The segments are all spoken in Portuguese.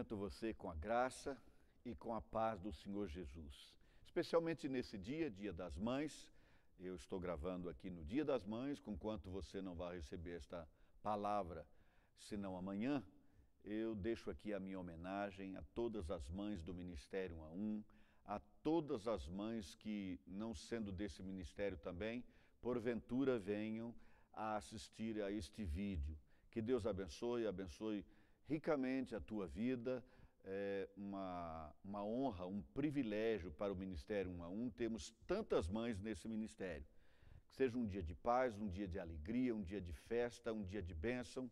cumprimento você com a graça e com a paz do Senhor Jesus. Especialmente nesse dia, Dia das Mães. Eu estou gravando aqui no Dia das Mães, conquanto você não vai receber esta palavra, senão amanhã. Eu deixo aqui a minha homenagem a todas as mães do Ministério 1 a 1, a todas as mães que, não sendo desse ministério também, porventura venham a assistir a este vídeo. Que Deus abençoe, abençoe ricamente a tua vida. É uma, uma honra, um privilégio para o Ministério 1 a 1 termos tantas mães nesse ministério. Que seja um dia de paz, um dia de alegria, um dia de festa, um dia de bênção,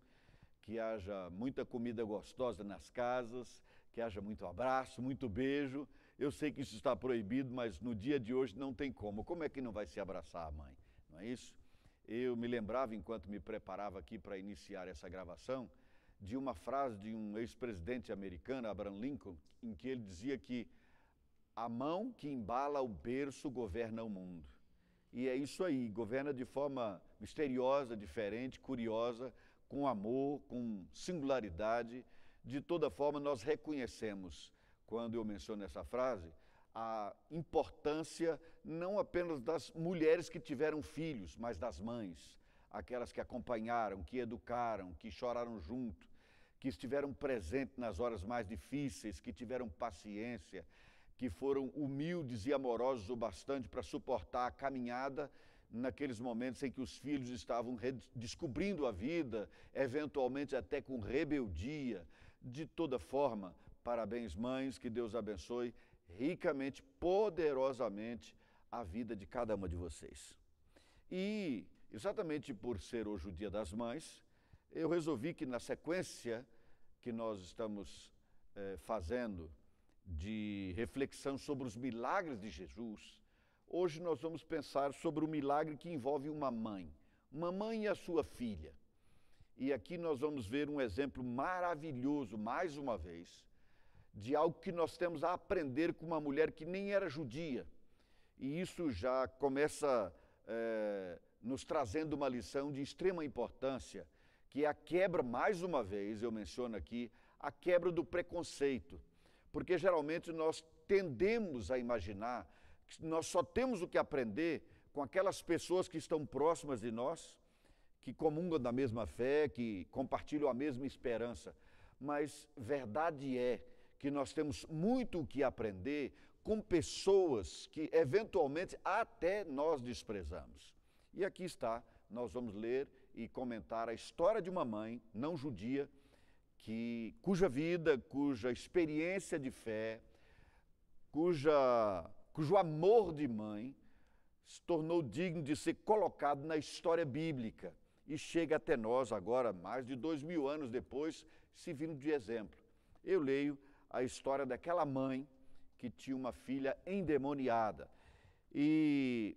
que haja muita comida gostosa nas casas, que haja muito abraço, muito beijo. Eu sei que isso está proibido, mas no dia de hoje não tem como. Como é que não vai se abraçar a mãe? Não é isso? Eu me lembrava, enquanto me preparava aqui para iniciar essa gravação, de uma frase de um ex-presidente americano, Abraham Lincoln, em que ele dizia que a mão que embala o berço governa o mundo. E é isso aí, governa de forma misteriosa, diferente, curiosa, com amor, com singularidade. De toda forma, nós reconhecemos, quando eu menciono essa frase, a importância não apenas das mulheres que tiveram filhos, mas das mães, aquelas que acompanharam, que educaram, que choraram junto, que estiveram presentes nas horas mais difíceis, que tiveram paciência, que foram humildes e amorosos o bastante para suportar a caminhada naqueles momentos em que os filhos estavam descobrindo a vida, eventualmente até com rebeldia. De toda forma, parabéns, mães, que Deus abençoe ricamente, poderosamente a vida de cada uma de vocês. E exatamente por ser hoje o Dia das Mães, eu resolvi que na sequência que nós estamos eh, fazendo de reflexão sobre os milagres de Jesus, hoje nós vamos pensar sobre o milagre que envolve uma mãe, uma mãe e a sua filha. E aqui nós vamos ver um exemplo maravilhoso, mais uma vez, de algo que nós temos a aprender com uma mulher que nem era judia. E isso já começa é, nos trazendo uma lição de extrema importância, que é a quebra, mais uma vez, eu menciono aqui, a quebra do preconceito. Porque geralmente nós tendemos a imaginar que nós só temos o que aprender com aquelas pessoas que estão próximas de nós, que comungam da mesma fé, que compartilham a mesma esperança. Mas verdade é que nós temos muito o que aprender com pessoas que eventualmente até nós desprezamos. E aqui está, nós vamos ler e comentar a história de uma mãe não judia que cuja vida, cuja experiência de fé, cuja cujo amor de mãe se tornou digno de ser colocado na história bíblica e chega até nós agora, mais de dois mil anos depois, servindo de exemplo. Eu leio a história daquela mãe que tinha uma filha endemoniada. E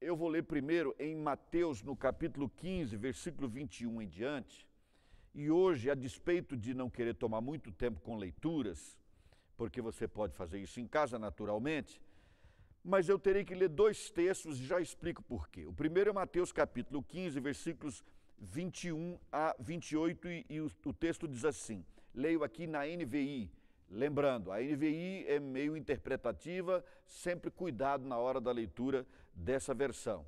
eu vou ler primeiro em Mateus, no capítulo 15, versículo 21 em diante. E hoje, a despeito de não querer tomar muito tempo com leituras, porque você pode fazer isso em casa naturalmente, mas eu terei que ler dois textos e já explico por quê. O primeiro é Mateus capítulo 15, versículos 21 a 28, e, e o, o texto diz assim: leio aqui na NVI. Lembrando, a NVI é meio interpretativa, sempre cuidado na hora da leitura dessa versão.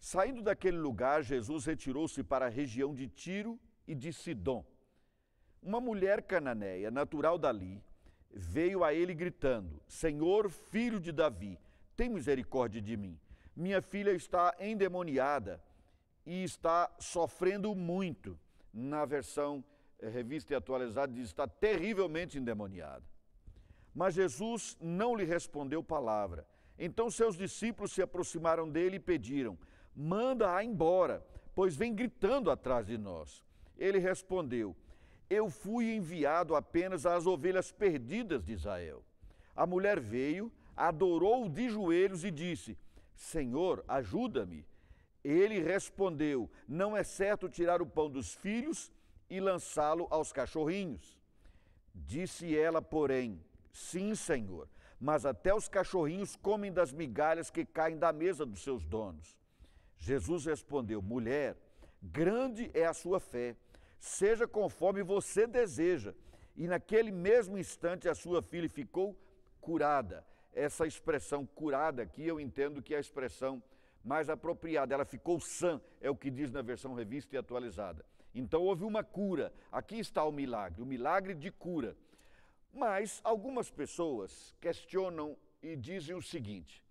Saindo daquele lugar, Jesus retirou-se para a região de Tiro e de Sidom. Uma mulher cananeia, natural dali, veio a ele gritando: Senhor, filho de Davi, tem misericórdia de mim. Minha filha está endemoniada e está sofrendo muito. Na versão é, revista e atualizada diz: está terrivelmente endemoniada. Mas Jesus não lhe respondeu palavra. Então seus discípulos se aproximaram dele e pediram: Manda-a embora, pois vem gritando atrás de nós. Ele respondeu: Eu fui enviado apenas às ovelhas perdidas de Israel. A mulher veio, adorou de joelhos e disse: Senhor, ajuda-me. Ele respondeu: Não é certo tirar o pão dos filhos e lançá-lo aos cachorrinhos. Disse ela, porém: Sim, senhor, mas até os cachorrinhos comem das migalhas que caem da mesa dos seus donos. Jesus respondeu: Mulher, grande é a sua fé, seja conforme você deseja. e naquele mesmo instante a sua filha ficou curada. Essa expressão curada aqui eu entendo que é a expressão mais apropriada. Ela ficou sã, é o que diz na versão revista e atualizada. Então houve uma cura. Aqui está o milagre, o milagre de cura. Mas algumas pessoas questionam e dizem o seguinte: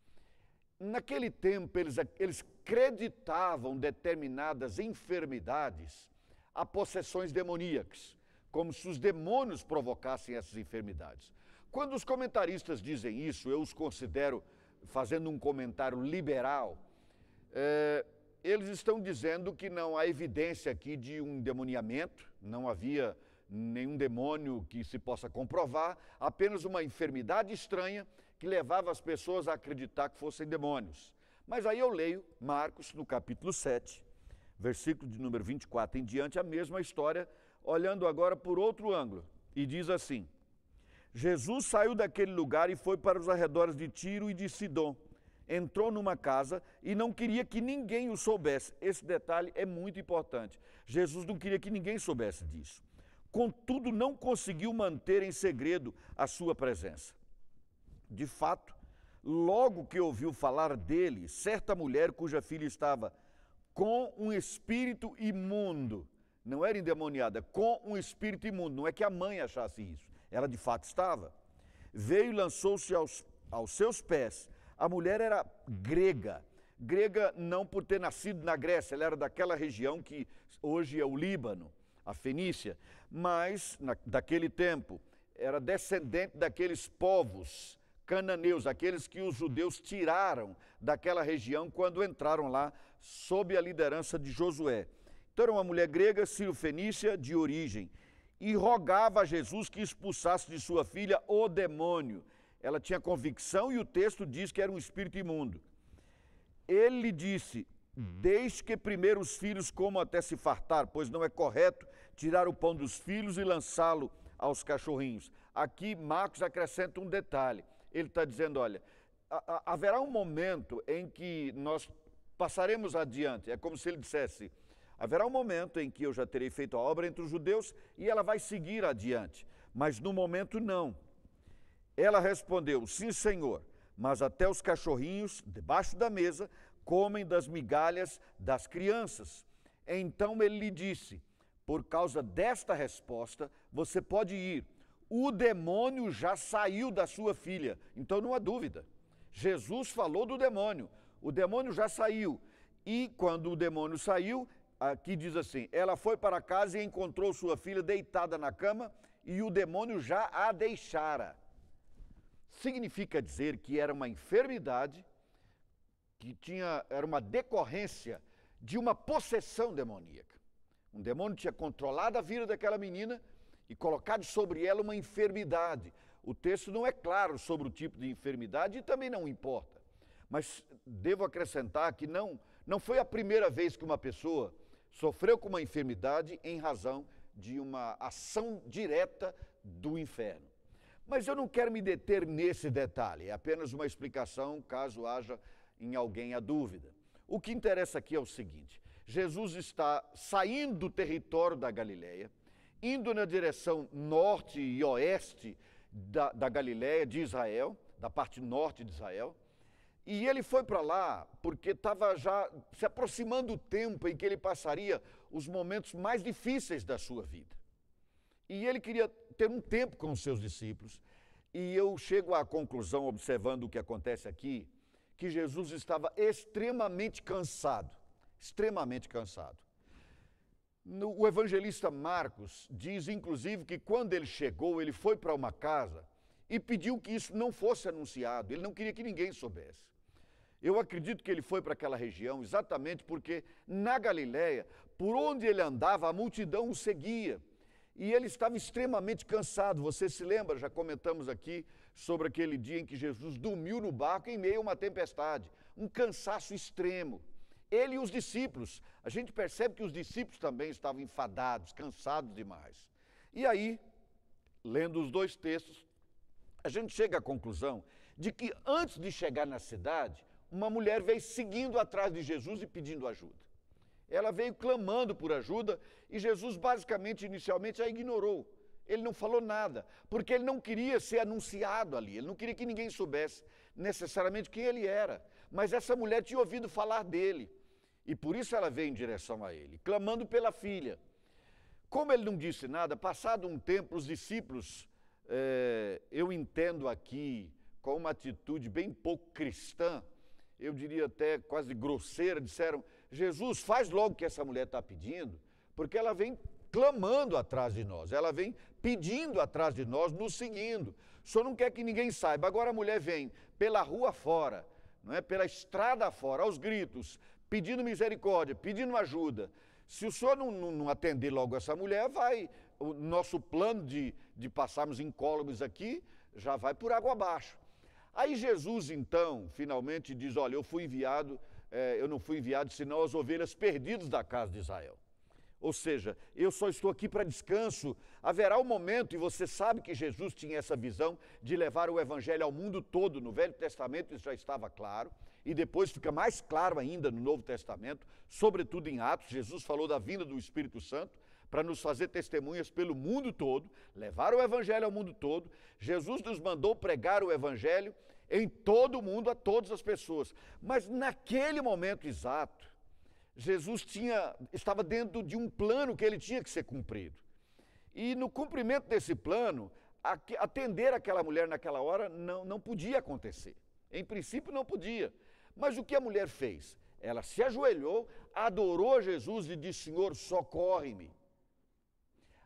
naquele tempo eles, eles acreditavam determinadas enfermidades a possessões demoníacas como se os demônios provocassem essas enfermidades. Quando os comentaristas dizem isso, eu os considero, fazendo um comentário liberal, é, eles estão dizendo que não há evidência aqui de um demoniamento, não havia nenhum demônio que se possa comprovar, apenas uma enfermidade estranha que levava as pessoas a acreditar que fossem demônios. Mas aí eu leio Marcos, no capítulo 7, versículo de número 24 em diante, a mesma história olhando agora por outro ângulo, e diz assim: Jesus saiu daquele lugar e foi para os arredores de Tiro e de Sidom. Entrou numa casa e não queria que ninguém o soubesse. Esse detalhe é muito importante. Jesus não queria que ninguém soubesse disso. Contudo, não conseguiu manter em segredo a sua presença. De fato, logo que ouviu falar dele, certa mulher cuja filha estava com um espírito imundo não era endemoniada, com um espírito imundo. Não é que a mãe achasse isso, ela de fato estava. Veio e lançou-se aos, aos seus pés. A mulher era grega, grega não por ter nascido na Grécia, ela era daquela região que hoje é o Líbano, a Fenícia, mas na, daquele tempo era descendente daqueles povos cananeus, aqueles que os judeus tiraram daquela região quando entraram lá sob a liderança de Josué. Então era uma mulher grega, sírio-fenícia de origem, e rogava a Jesus que expulsasse de sua filha o demônio. Ela tinha convicção e o texto diz que era um espírito imundo. Ele lhe disse: Deixe que primeiro os filhos comam até se fartar, pois não é correto tirar o pão dos filhos e lançá-lo aos cachorrinhos. Aqui Marcos acrescenta um detalhe. Ele está dizendo: olha, haverá um momento em que nós passaremos adiante. É como se ele dissesse: Haverá um momento em que eu já terei feito a obra entre os judeus e ela vai seguir adiante, mas no momento não. Ela respondeu: Sim, Senhor, mas até os cachorrinhos, debaixo da mesa, comem das migalhas das crianças. Então ele lhe disse: Por causa desta resposta, você pode ir. O demônio já saiu da sua filha. Então não há dúvida. Jesus falou do demônio. O demônio já saiu. E quando o demônio saiu, aqui diz assim: ela foi para casa e encontrou sua filha deitada na cama e o demônio já a deixara. Significa dizer que era uma enfermidade que tinha era uma decorrência de uma possessão demoníaca. Um demônio tinha controlado a vida daquela menina e colocado sobre ela uma enfermidade. O texto não é claro sobre o tipo de enfermidade e também não importa. Mas devo acrescentar que não não foi a primeira vez que uma pessoa sofreu com uma enfermidade em razão de uma ação direta do inferno. Mas eu não quero me deter nesse detalhe, é apenas uma explicação caso haja em alguém a dúvida. O que interessa aqui é o seguinte: Jesus está saindo do território da Galileia, indo na direção norte e oeste da, da Galileia, de Israel, da parte norte de Israel, e ele foi para lá porque estava já se aproximando o tempo em que ele passaria os momentos mais difíceis da sua vida. E ele queria ter um tempo com os seus discípulos. E eu chego à conclusão, observando o que acontece aqui, que Jesus estava extremamente cansado extremamente cansado. No, o evangelista Marcos diz, inclusive, que quando ele chegou, ele foi para uma casa e pediu que isso não fosse anunciado, ele não queria que ninguém soubesse. Eu acredito que ele foi para aquela região exatamente porque na Galiléia, por onde ele andava, a multidão o seguia. E ele estava extremamente cansado. Você se lembra, já comentamos aqui sobre aquele dia em que Jesus dormiu no barco em meio a uma tempestade. Um cansaço extremo. Ele e os discípulos. A gente percebe que os discípulos também estavam enfadados, cansados demais. E aí, lendo os dois textos, a gente chega à conclusão de que antes de chegar na cidade, uma mulher veio seguindo atrás de Jesus e pedindo ajuda. Ela veio clamando por ajuda e Jesus, basicamente, inicialmente, a ignorou. Ele não falou nada, porque ele não queria ser anunciado ali, ele não queria que ninguém soubesse necessariamente quem ele era. Mas essa mulher tinha ouvido falar dele, e por isso ela veio em direção a ele, clamando pela filha. Como ele não disse nada, passado um tempo, os discípulos, é, eu entendo aqui, com uma atitude bem pouco cristã, eu diria até quase grosseira, disseram: Jesus, faz logo o que essa mulher está pedindo, porque ela vem clamando atrás de nós, ela vem pedindo atrás de nós, nos seguindo. Senhor não quer que ninguém saiba. Agora a mulher vem pela rua fora, não é? pela estrada fora, aos gritos, pedindo misericórdia, pedindo ajuda. Se o senhor não, não, não atender logo essa mulher, vai. O nosso plano de, de passarmos incólumes aqui já vai por água abaixo. Aí Jesus, então, finalmente diz: Olha, eu fui enviado, é, eu não fui enviado senão as ovelhas perdidas da casa de Israel. Ou seja, eu só estou aqui para descanso. Haverá um momento, e você sabe que Jesus tinha essa visão de levar o Evangelho ao mundo todo. No Velho Testamento isso já estava claro, e depois fica mais claro ainda no Novo Testamento, sobretudo em Atos. Jesus falou da vinda do Espírito Santo para nos fazer testemunhas pelo mundo todo, levar o Evangelho ao mundo todo. Jesus nos mandou pregar o Evangelho em todo o mundo, a todas as pessoas. Mas naquele momento exato, Jesus tinha, estava dentro de um plano que ele tinha que ser cumprido. E no cumprimento desse plano, atender aquela mulher naquela hora não, não podia acontecer. Em princípio, não podia. Mas o que a mulher fez? Ela se ajoelhou, adorou Jesus e disse: Senhor, socorre-me.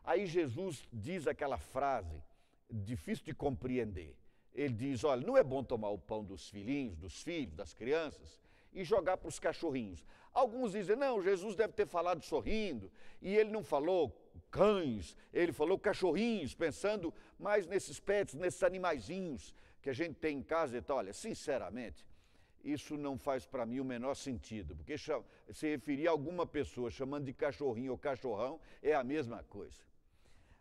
Aí Jesus diz aquela frase, difícil de compreender. Ele diz: Olha, não é bom tomar o pão dos filhinhos, dos filhos, das crianças e jogar para os cachorrinhos. Alguns dizem, não, Jesus deve ter falado sorrindo, e ele não falou cães, ele falou cachorrinhos, pensando mais nesses pets, nesses animaizinhos que a gente tem em casa e. Olha, sinceramente, isso não faz para mim o menor sentido, porque se referir a alguma pessoa chamando de cachorrinho ou cachorrão é a mesma coisa.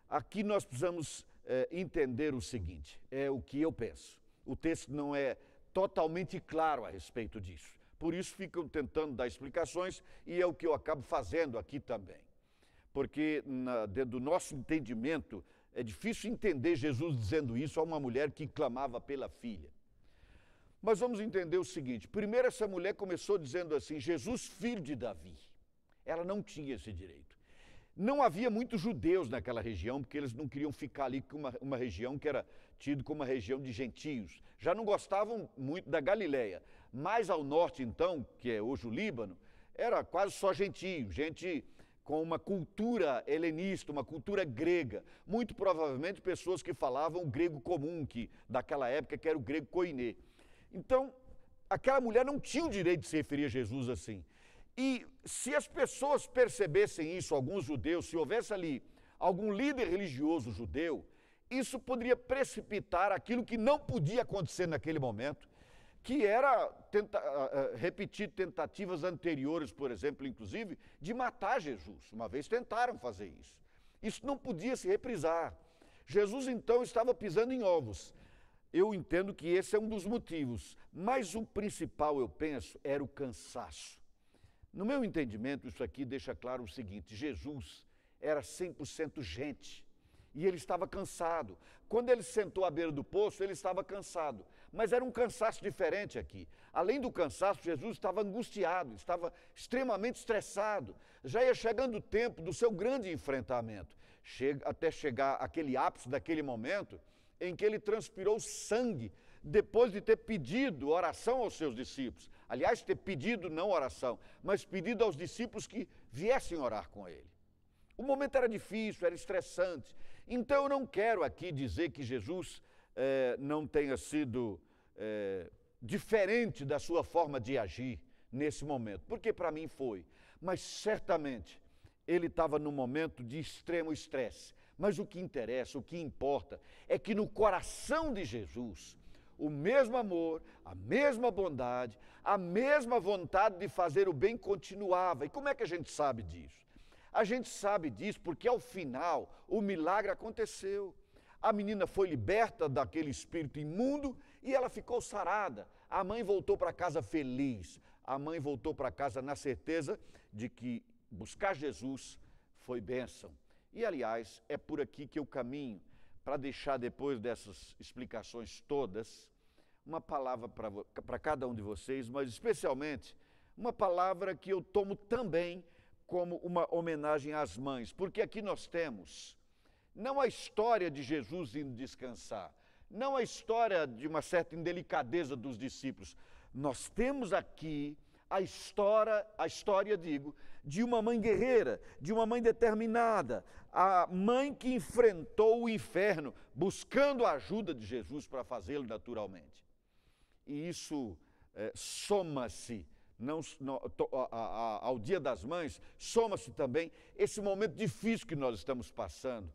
Aqui nós precisamos é, entender o seguinte: é o que eu penso. O texto não é totalmente claro a respeito disso. Por isso ficam tentando dar explicações e é o que eu acabo fazendo aqui também. Porque na, do nosso entendimento é difícil entender Jesus dizendo isso a uma mulher que clamava pela filha. Mas vamos entender o seguinte: primeiro, essa mulher começou dizendo assim, Jesus, filho de Davi. Ela não tinha esse direito. Não havia muitos judeus naquela região, porque eles não queriam ficar ali com uma, uma região que era tido como uma região de gentios. Já não gostavam muito da Galileia. Mais ao norte, então, que é hoje o Líbano, era quase só gentio, gente com uma cultura helenista, uma cultura grega. Muito provavelmente pessoas que falavam o grego comum, que daquela época que era o grego koiné. Então, aquela mulher não tinha o direito de se referir a Jesus assim. E se as pessoas percebessem isso, alguns judeus, se houvesse ali algum líder religioso judeu, isso poderia precipitar aquilo que não podia acontecer naquele momento, que era tenta, uh, repetir tentativas anteriores, por exemplo, inclusive, de matar Jesus. Uma vez tentaram fazer isso. Isso não podia se reprisar. Jesus então estava pisando em ovos. Eu entendo que esse é um dos motivos, mas o principal, eu penso, era o cansaço. No meu entendimento, isso aqui deixa claro o seguinte: Jesus era 100% gente e ele estava cansado. Quando ele sentou à beira do poço, ele estava cansado. Mas era um cansaço diferente aqui. Além do cansaço, Jesus estava angustiado, estava extremamente estressado. Já ia chegando o tempo do seu grande enfrentamento, Chega, até chegar aquele ápice daquele momento em que ele transpirou sangue depois de ter pedido oração aos seus discípulos. Aliás, ter pedido não oração, mas pedido aos discípulos que viessem orar com ele. O momento era difícil, era estressante. Então eu não quero aqui dizer que Jesus é, não tenha sido é, diferente da sua forma de agir nesse momento, porque para mim foi. Mas certamente ele estava num momento de extremo estresse. Mas o que interessa, o que importa, é que no coração de Jesus, o mesmo amor, a mesma bondade, a mesma vontade de fazer o bem continuava. E como é que a gente sabe disso? A gente sabe disso porque ao final o milagre aconteceu. A menina foi liberta daquele espírito imundo e ela ficou sarada. A mãe voltou para casa feliz. A mãe voltou para casa na certeza de que buscar Jesus foi bênção. E, aliás, é por aqui que eu caminho para deixar, depois dessas explicações todas, uma palavra para cada um de vocês, mas especialmente uma palavra que eu tomo também como uma homenagem às mães, porque aqui nós temos não a história de Jesus indo descansar, não a história de uma certa indelicadeza dos discípulos. Nós temos aqui a história, a história, digo, de uma mãe guerreira, de uma mãe determinada, a mãe que enfrentou o inferno, buscando a ajuda de Jesus para fazê-lo naturalmente. E isso é, soma-se não, não, ao Dia das Mães, soma-se também esse momento difícil que nós estamos passando.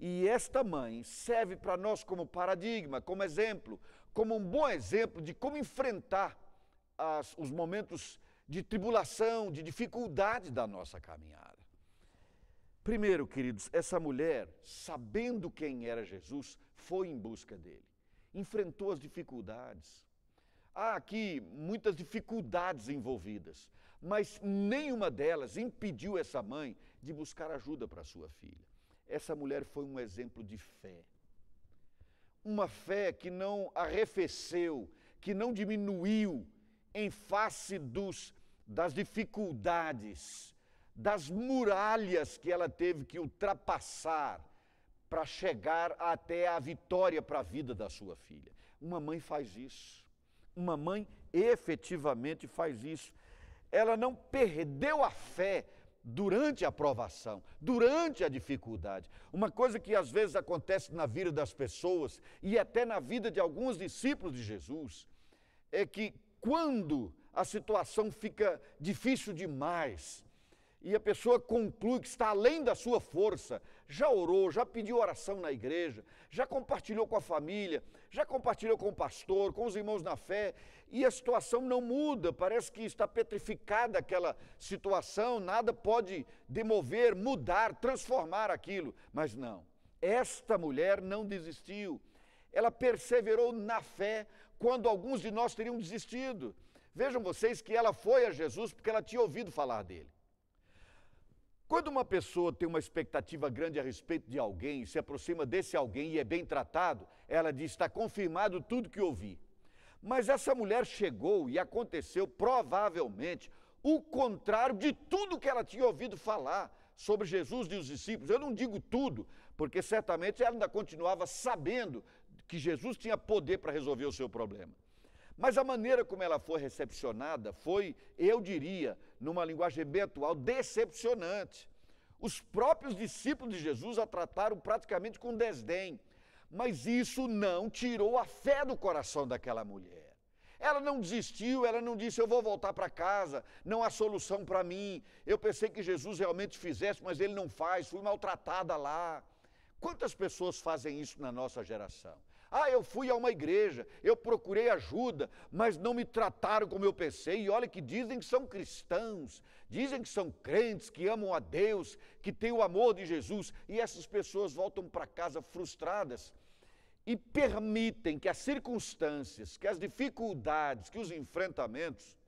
E esta mãe serve para nós como paradigma, como exemplo, como um bom exemplo de como enfrentar as, os momentos de tribulação, de dificuldade da nossa caminhada. Primeiro, queridos, essa mulher, sabendo quem era Jesus, foi em busca dele, enfrentou as dificuldades. Há aqui muitas dificuldades envolvidas, mas nenhuma delas impediu essa mãe de buscar ajuda para sua filha. Essa mulher foi um exemplo de fé. Uma fé que não arrefeceu, que não diminuiu em face dos, das dificuldades, das muralhas que ela teve que ultrapassar para chegar até a vitória para a vida da sua filha. Uma mãe faz isso. Uma mãe efetivamente faz isso. Ela não perdeu a fé durante a provação, durante a dificuldade. Uma coisa que às vezes acontece na vida das pessoas e até na vida de alguns discípulos de Jesus é que quando a situação fica difícil demais e a pessoa conclui que está além da sua força, já orou, já pediu oração na igreja, já compartilhou com a família, já compartilhou com o pastor, com os irmãos na fé, e a situação não muda, parece que está petrificada aquela situação, nada pode demover, mudar, transformar aquilo. Mas não, esta mulher não desistiu, ela perseverou na fé quando alguns de nós teriam desistido. Vejam vocês que ela foi a Jesus porque ela tinha ouvido falar dele. Quando uma pessoa tem uma expectativa grande a respeito de alguém, se aproxima desse alguém e é bem tratado, ela diz: está confirmado tudo que ouvi. Mas essa mulher chegou e aconteceu provavelmente o contrário de tudo que ela tinha ouvido falar sobre Jesus e os discípulos. Eu não digo tudo, porque certamente ela ainda continuava sabendo que Jesus tinha poder para resolver o seu problema. Mas a maneira como ela foi recepcionada foi, eu diria, numa linguagem bem atual, decepcionante. Os próprios discípulos de Jesus a trataram praticamente com desdém. Mas isso não tirou a fé do coração daquela mulher. Ela não desistiu, ela não disse: Eu vou voltar para casa, não há solução para mim. Eu pensei que Jesus realmente fizesse, mas ele não faz, fui maltratada lá. Quantas pessoas fazem isso na nossa geração? Ah, eu fui a uma igreja, eu procurei ajuda, mas não me trataram como eu pensei. E olha que dizem que são cristãos, dizem que são crentes, que amam a Deus, que têm o amor de Jesus, e essas pessoas voltam para casa frustradas e permitem que as circunstâncias, que as dificuldades, que os enfrentamentos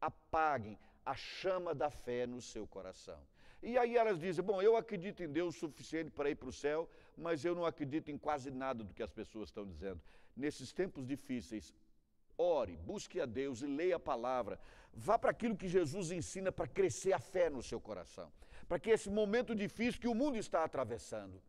apaguem a chama da fé no seu coração. E aí elas dizem: Bom, eu acredito em Deus o suficiente para ir para o céu, mas eu não acredito em quase nada do que as pessoas estão dizendo. Nesses tempos difíceis, ore, busque a Deus e leia a palavra. Vá para aquilo que Jesus ensina para crescer a fé no seu coração. Para que esse momento difícil que o mundo está atravessando,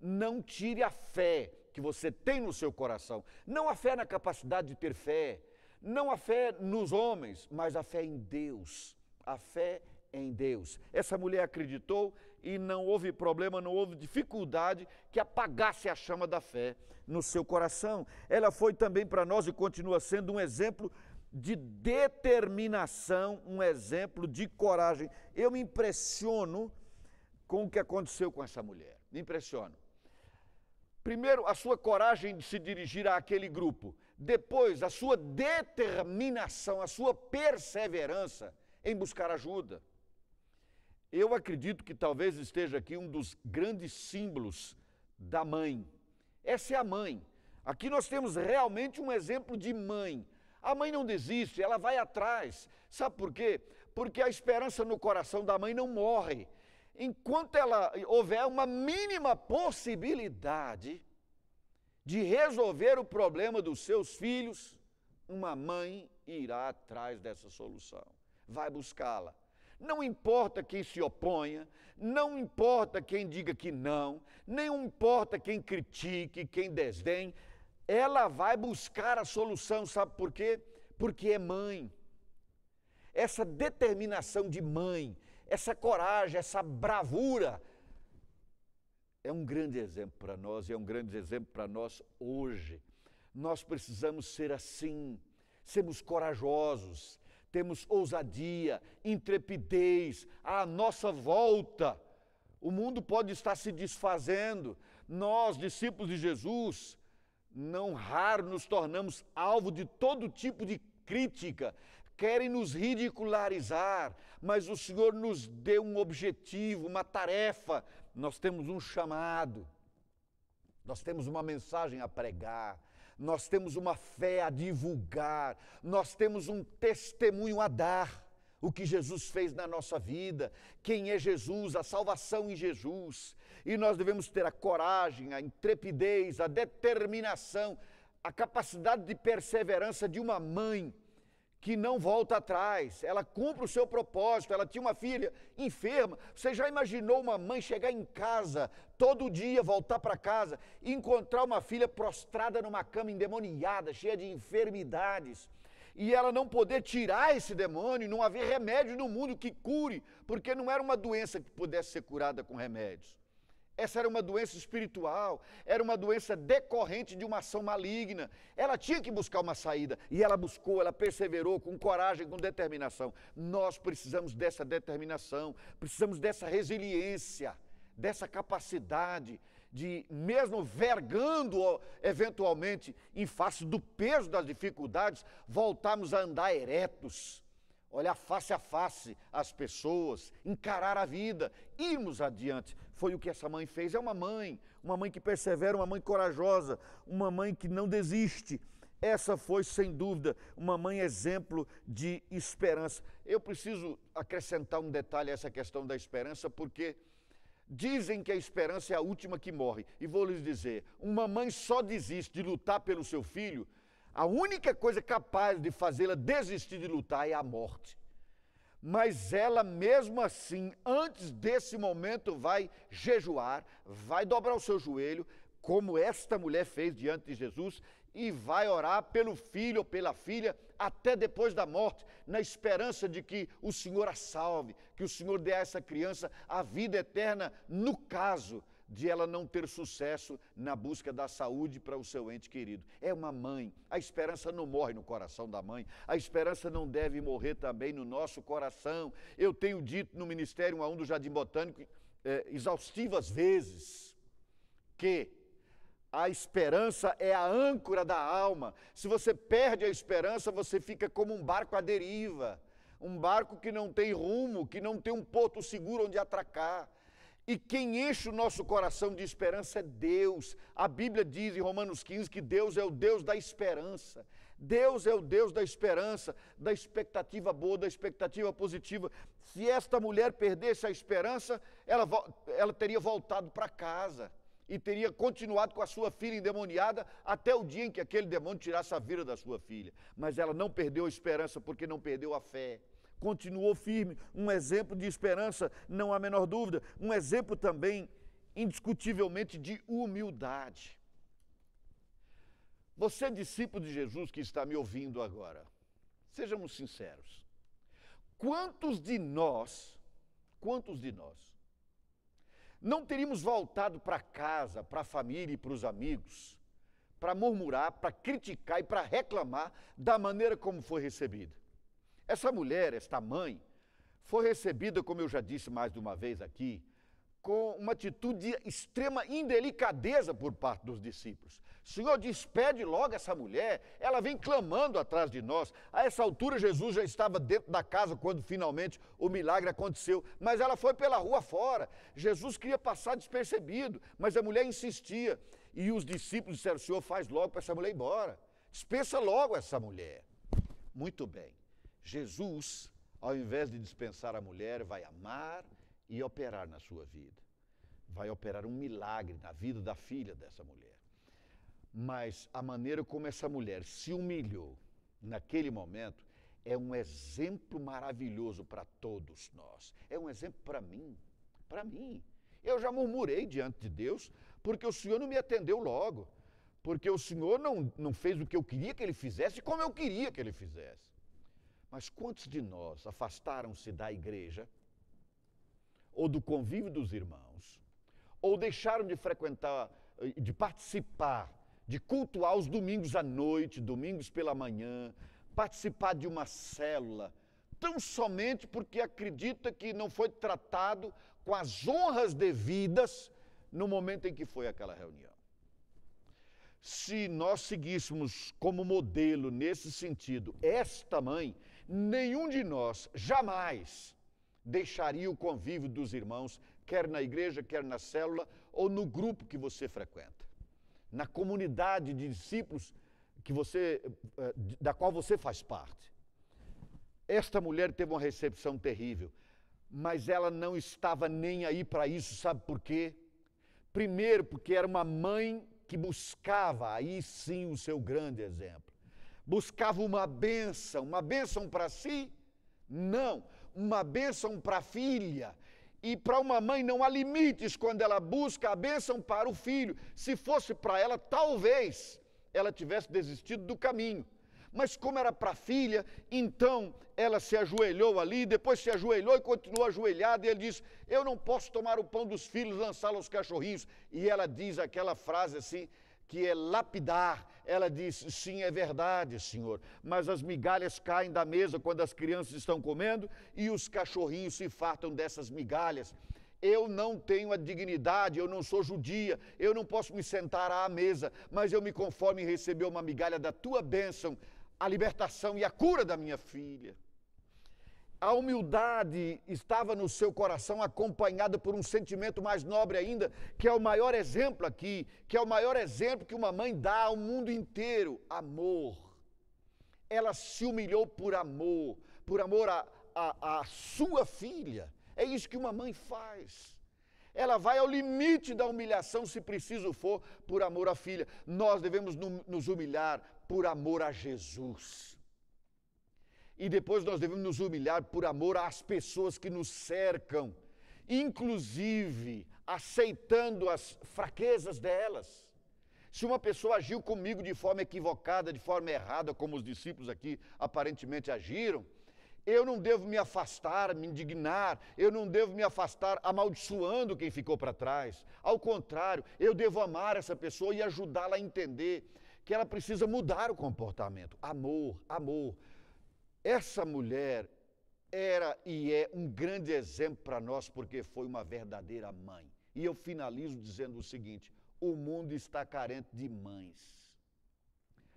não tire a fé que você tem no seu coração. Não a fé na capacidade de ter fé, não a fé nos homens, mas a fé em Deus. A fé em Deus. Essa mulher acreditou e não houve problema, não houve dificuldade que apagasse a chama da fé no seu coração. Ela foi também para nós e continua sendo um exemplo de determinação, um exemplo de coragem. Eu me impressiono com o que aconteceu com essa mulher. Me impressiono. Primeiro, a sua coragem de se dirigir àquele grupo. Depois, a sua determinação, a sua perseverança em buscar ajuda. Eu acredito que talvez esteja aqui um dos grandes símbolos da mãe. Essa é a mãe. Aqui nós temos realmente um exemplo de mãe. A mãe não desiste, ela vai atrás. Sabe por quê? Porque a esperança no coração da mãe não morre. enquanto ela houver uma mínima possibilidade de resolver o problema dos seus filhos, uma mãe irá atrás dessa solução, vai buscá-la. Não importa quem se oponha, não importa quem diga que não, nem importa quem critique, quem desdenhe, ela vai buscar a solução, sabe por quê? Porque é mãe. Essa determinação de mãe, essa coragem, essa bravura, é um grande exemplo para nós e é um grande exemplo para nós hoje. Nós precisamos ser assim, sermos corajosos, temos ousadia, intrepidez à nossa volta. O mundo pode estar se desfazendo. Nós, discípulos de Jesus, não raro nos tornamos alvo de todo tipo de crítica, querem nos ridicularizar, mas o Senhor nos deu um objetivo, uma tarefa, nós temos um chamado, nós temos uma mensagem a pregar, nós temos uma fé a divulgar, nós temos um testemunho a dar. O que Jesus fez na nossa vida, quem é Jesus, a salvação em Jesus. E nós devemos ter a coragem, a intrepidez, a determinação, a capacidade de perseverança de uma mãe que não volta atrás, ela cumpre o seu propósito. Ela tinha uma filha enferma. Você já imaginou uma mãe chegar em casa todo dia, voltar para casa e encontrar uma filha prostrada numa cama endemoniada, cheia de enfermidades? E ela não poder tirar esse demônio, não haver remédio no mundo que cure, porque não era uma doença que pudesse ser curada com remédios. Essa era uma doença espiritual, era uma doença decorrente de uma ação maligna. Ela tinha que buscar uma saída e ela buscou, ela perseverou com coragem, com determinação. Nós precisamos dessa determinação, precisamos dessa resiliência, dessa capacidade de, mesmo vergando eventualmente em face do peso das dificuldades, voltarmos a andar eretos, olhar face a face as pessoas, encarar a vida, irmos adiante, foi o que essa mãe fez. É uma mãe, uma mãe que persevera, uma mãe corajosa, uma mãe que não desiste. Essa foi, sem dúvida, uma mãe exemplo de esperança. Eu preciso acrescentar um detalhe a essa questão da esperança, porque dizem que a esperança é a última que morre. E vou lhes dizer: uma mãe só desiste de lutar pelo seu filho, a única coisa capaz de fazê-la desistir de lutar é a morte. Mas ela mesmo assim, antes desse momento, vai jejuar, vai dobrar o seu joelho, como esta mulher fez diante de Jesus, e vai orar pelo filho ou pela filha até depois da morte, na esperança de que o Senhor a salve, que o Senhor dê a essa criança a vida eterna, no caso de ela não ter sucesso na busca da saúde para o seu ente querido. É uma mãe. A esperança não morre no coração da mãe. A esperança não deve morrer também no nosso coração. Eu tenho dito no Ministério a um do Jardim Botânico é, exaustivas vezes que a esperança é a âncora da alma. Se você perde a esperança, você fica como um barco à deriva. Um barco que não tem rumo, que não tem um porto seguro onde atracar. E quem enche o nosso coração de esperança é Deus. A Bíblia diz em Romanos 15 que Deus é o Deus da esperança. Deus é o Deus da esperança, da expectativa boa, da expectativa positiva. Se esta mulher perdesse a esperança, ela, ela teria voltado para casa e teria continuado com a sua filha endemoniada até o dia em que aquele demônio tirasse a vida da sua filha. Mas ela não perdeu a esperança porque não perdeu a fé continuou firme, um exemplo de esperança, não há menor dúvida, um exemplo também, indiscutivelmente, de humildade. Você, discípulo de Jesus que está me ouvindo agora, sejamos sinceros. Quantos de nós, quantos de nós, não teríamos voltado para casa, para a família e para os amigos, para murmurar, para criticar e para reclamar da maneira como foi recebida? Essa mulher, esta mãe, foi recebida, como eu já disse mais de uma vez aqui, com uma atitude de extrema indelicadeza por parte dos discípulos. Senhor, despede logo essa mulher, ela vem clamando atrás de nós. A essa altura, Jesus já estava dentro da casa quando finalmente o milagre aconteceu, mas ela foi pela rua fora. Jesus queria passar despercebido, mas a mulher insistia. E os discípulos disseram: Senhor, faz logo para essa mulher ir embora. Dispensa logo essa mulher. Muito bem. Jesus, ao invés de dispensar a mulher, vai amar e operar na sua vida. Vai operar um milagre na vida da filha dessa mulher. Mas a maneira como essa mulher se humilhou naquele momento é um exemplo maravilhoso para todos nós. É um exemplo para mim, para mim. Eu já murmurei diante de Deus porque o Senhor não me atendeu logo, porque o Senhor não, não fez o que eu queria que Ele fizesse como eu queria que Ele fizesse. Mas quantos de nós afastaram-se da igreja, ou do convívio dos irmãos, ou deixaram de frequentar, de participar, de cultuar os domingos à noite, domingos pela manhã, participar de uma célula, tão somente porque acredita que não foi tratado com as honras devidas no momento em que foi aquela reunião. Se nós seguíssemos como modelo nesse sentido esta mãe, nenhum de nós jamais deixaria o convívio dos irmãos, quer na igreja, quer na célula ou no grupo que você frequenta, na comunidade de discípulos que você, eh, da qual você faz parte. Esta mulher teve uma recepção terrível, mas ela não estava nem aí para isso, sabe por quê? Primeiro, porque era uma mãe que buscava aí sim o seu grande exemplo. Buscava uma bênção, uma bênção para si? Não, uma bênção para a filha. E para uma mãe não há limites quando ela busca a bênção para o filho. Se fosse para ela, talvez ela tivesse desistido do caminho. Mas como era para a filha, então ela se ajoelhou ali, depois se ajoelhou e continuou ajoelhada, e ele diz: Eu não posso tomar o pão dos filhos lançá-lo aos cachorrinhos. E ela diz aquela frase assim, que é lapidar. Ela diz: Sim, é verdade, Senhor, mas as migalhas caem da mesa quando as crianças estão comendo e os cachorrinhos se fartam dessas migalhas eu não tenho a dignidade, eu não sou judia, eu não posso me sentar à mesa, mas eu me conformo em receber uma migalha da tua bênção, a libertação e a cura da minha filha. A humildade estava no seu coração acompanhada por um sentimento mais nobre ainda, que é o maior exemplo aqui, que é o maior exemplo que uma mãe dá ao mundo inteiro: amor. Ela se humilhou por amor, por amor à sua filha. É isso que uma mãe faz. Ela vai ao limite da humilhação, se preciso for, por amor à filha. Nós devemos nos humilhar por amor a Jesus. E depois nós devemos nos humilhar por amor às pessoas que nos cercam, inclusive aceitando as fraquezas delas. Se uma pessoa agiu comigo de forma equivocada, de forma errada, como os discípulos aqui aparentemente agiram, eu não devo me afastar, me indignar, eu não devo me afastar amaldiçoando quem ficou para trás. Ao contrário, eu devo amar essa pessoa e ajudá-la a entender que ela precisa mudar o comportamento. Amor, amor. Essa mulher era e é um grande exemplo para nós porque foi uma verdadeira mãe. E eu finalizo dizendo o seguinte: o mundo está carente de mães.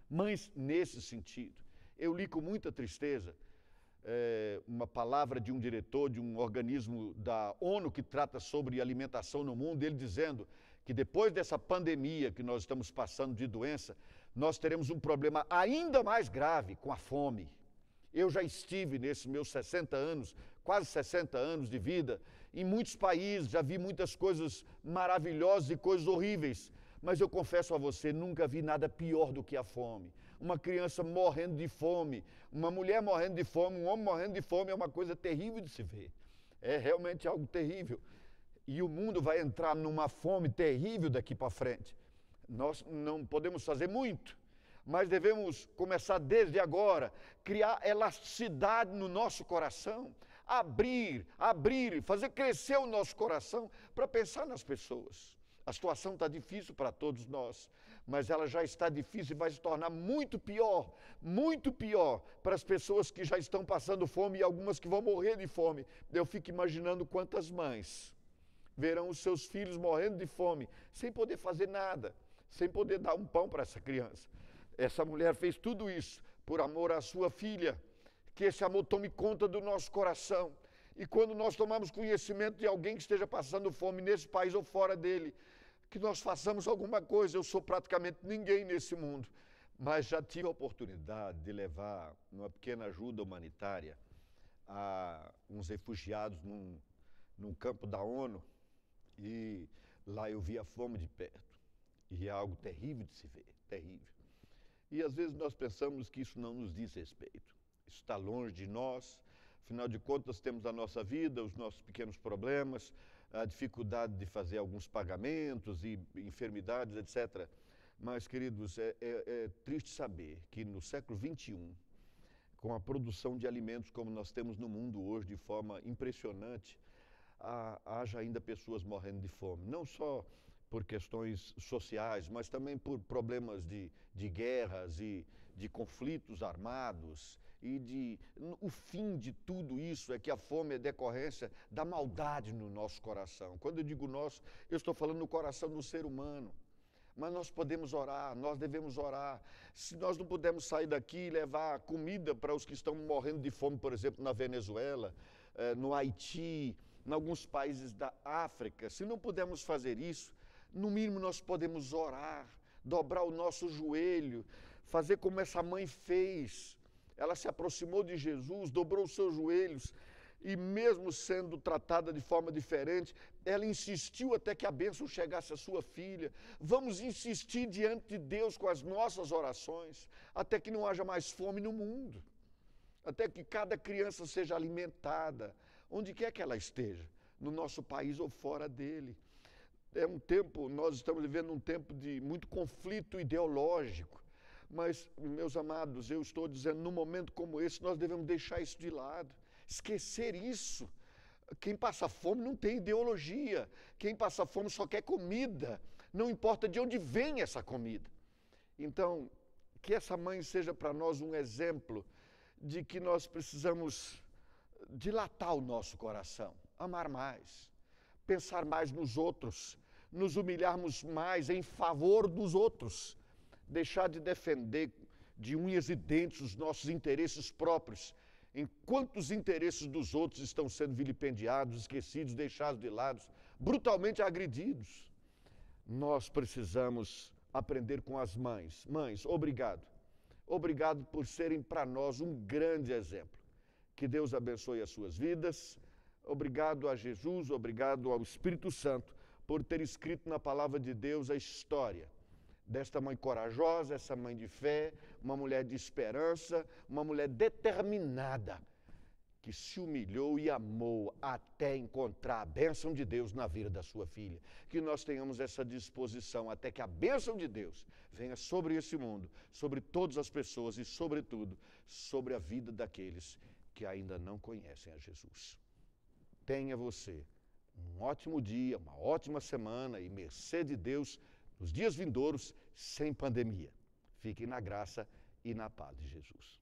Mães nesse sentido. Eu li com muita tristeza é, uma palavra de um diretor de um organismo da ONU que trata sobre alimentação no mundo, ele dizendo que depois dessa pandemia que nós estamos passando de doença, nós teremos um problema ainda mais grave com a fome. Eu já estive nesses meus 60 anos, quase 60 anos de vida, em muitos países, já vi muitas coisas maravilhosas e coisas horríveis, mas eu confesso a você, nunca vi nada pior do que a fome uma criança morrendo de fome, uma mulher morrendo de fome, um homem morrendo de fome é uma coisa terrível de se ver. É realmente algo terrível. E o mundo vai entrar numa fome terrível daqui para frente. Nós não podemos fazer muito, mas devemos começar desde agora, criar elasticidade no nosso coração, abrir, abrir, fazer crescer o nosso coração para pensar nas pessoas. A situação está difícil para todos nós mas ela já está difícil e vai se tornar muito pior, muito pior para as pessoas que já estão passando fome e algumas que vão morrer de fome. Eu fico imaginando quantas mães verão os seus filhos morrendo de fome, sem poder fazer nada, sem poder dar um pão para essa criança. Essa mulher fez tudo isso por amor à sua filha. Que esse amor tome conta do nosso coração. E quando nós tomamos conhecimento de alguém que esteja passando fome nesse país ou fora dele, que nós façamos alguma coisa. Eu sou praticamente ninguém nesse mundo, mas já tive a oportunidade de levar uma pequena ajuda humanitária a uns refugiados num, num campo da ONU e lá eu vi a fome de perto. E é algo terrível de se ver, terrível. E às vezes nós pensamos que isso não nos diz respeito. Isso está longe de nós. Afinal de contas, temos a nossa vida, os nossos pequenos problemas, a dificuldade de fazer alguns pagamentos e enfermidades, etc. Mas, queridos, é, é, é triste saber que no século XXI, com a produção de alimentos como nós temos no mundo hoje, de forma impressionante, haja ainda pessoas morrendo de fome. Não só por questões sociais, mas também por problemas de, de guerras e de conflitos armados e de o fim de tudo isso é que a fome é decorrência da maldade no nosso coração. Quando eu digo nosso, eu estou falando no coração do ser humano. Mas nós podemos orar, nós devemos orar. Se nós não pudermos sair daqui e levar comida para os que estão morrendo de fome, por exemplo, na Venezuela, eh, no Haiti, em alguns países da África, se não pudermos fazer isso, no mínimo nós podemos orar, dobrar o nosso joelho, fazer como essa mãe fez. Ela se aproximou de Jesus, dobrou os seus joelhos e, mesmo sendo tratada de forma diferente, ela insistiu até que a bênção chegasse à sua filha. Vamos insistir diante de Deus com as nossas orações, até que não haja mais fome no mundo, até que cada criança seja alimentada, onde quer que ela esteja, no nosso país ou fora dele é um tempo, nós estamos vivendo um tempo de muito conflito ideológico. Mas, meus amados, eu estou dizendo, num momento como esse, nós devemos deixar isso de lado, esquecer isso. Quem passa fome não tem ideologia, quem passa fome só quer comida, não importa de onde vem essa comida. Então, que essa mãe seja para nós um exemplo de que nós precisamos dilatar o nosso coração, amar mais, pensar mais nos outros, nos humilharmos mais em favor dos outros, deixar de defender de unhas e dentes os nossos interesses próprios, enquanto os interesses dos outros estão sendo vilipendiados, esquecidos, deixados de lado, brutalmente agredidos. Nós precisamos aprender com as mães. Mães, obrigado. Obrigado por serem para nós um grande exemplo. Que Deus abençoe as suas vidas. Obrigado a Jesus, obrigado ao Espírito Santo por ter escrito na palavra de Deus a história desta mãe corajosa, essa mãe de fé, uma mulher de esperança, uma mulher determinada, que se humilhou e amou até encontrar a bênção de Deus na vida da sua filha. Que nós tenhamos essa disposição até que a bênção de Deus venha sobre esse mundo, sobre todas as pessoas e, sobretudo, sobre a vida daqueles que ainda não conhecem a Jesus. Tenha você um ótimo dia, uma ótima semana e mercê de Deus nos dias vindouros, sem pandemia. Fiquem na graça e na paz de Jesus.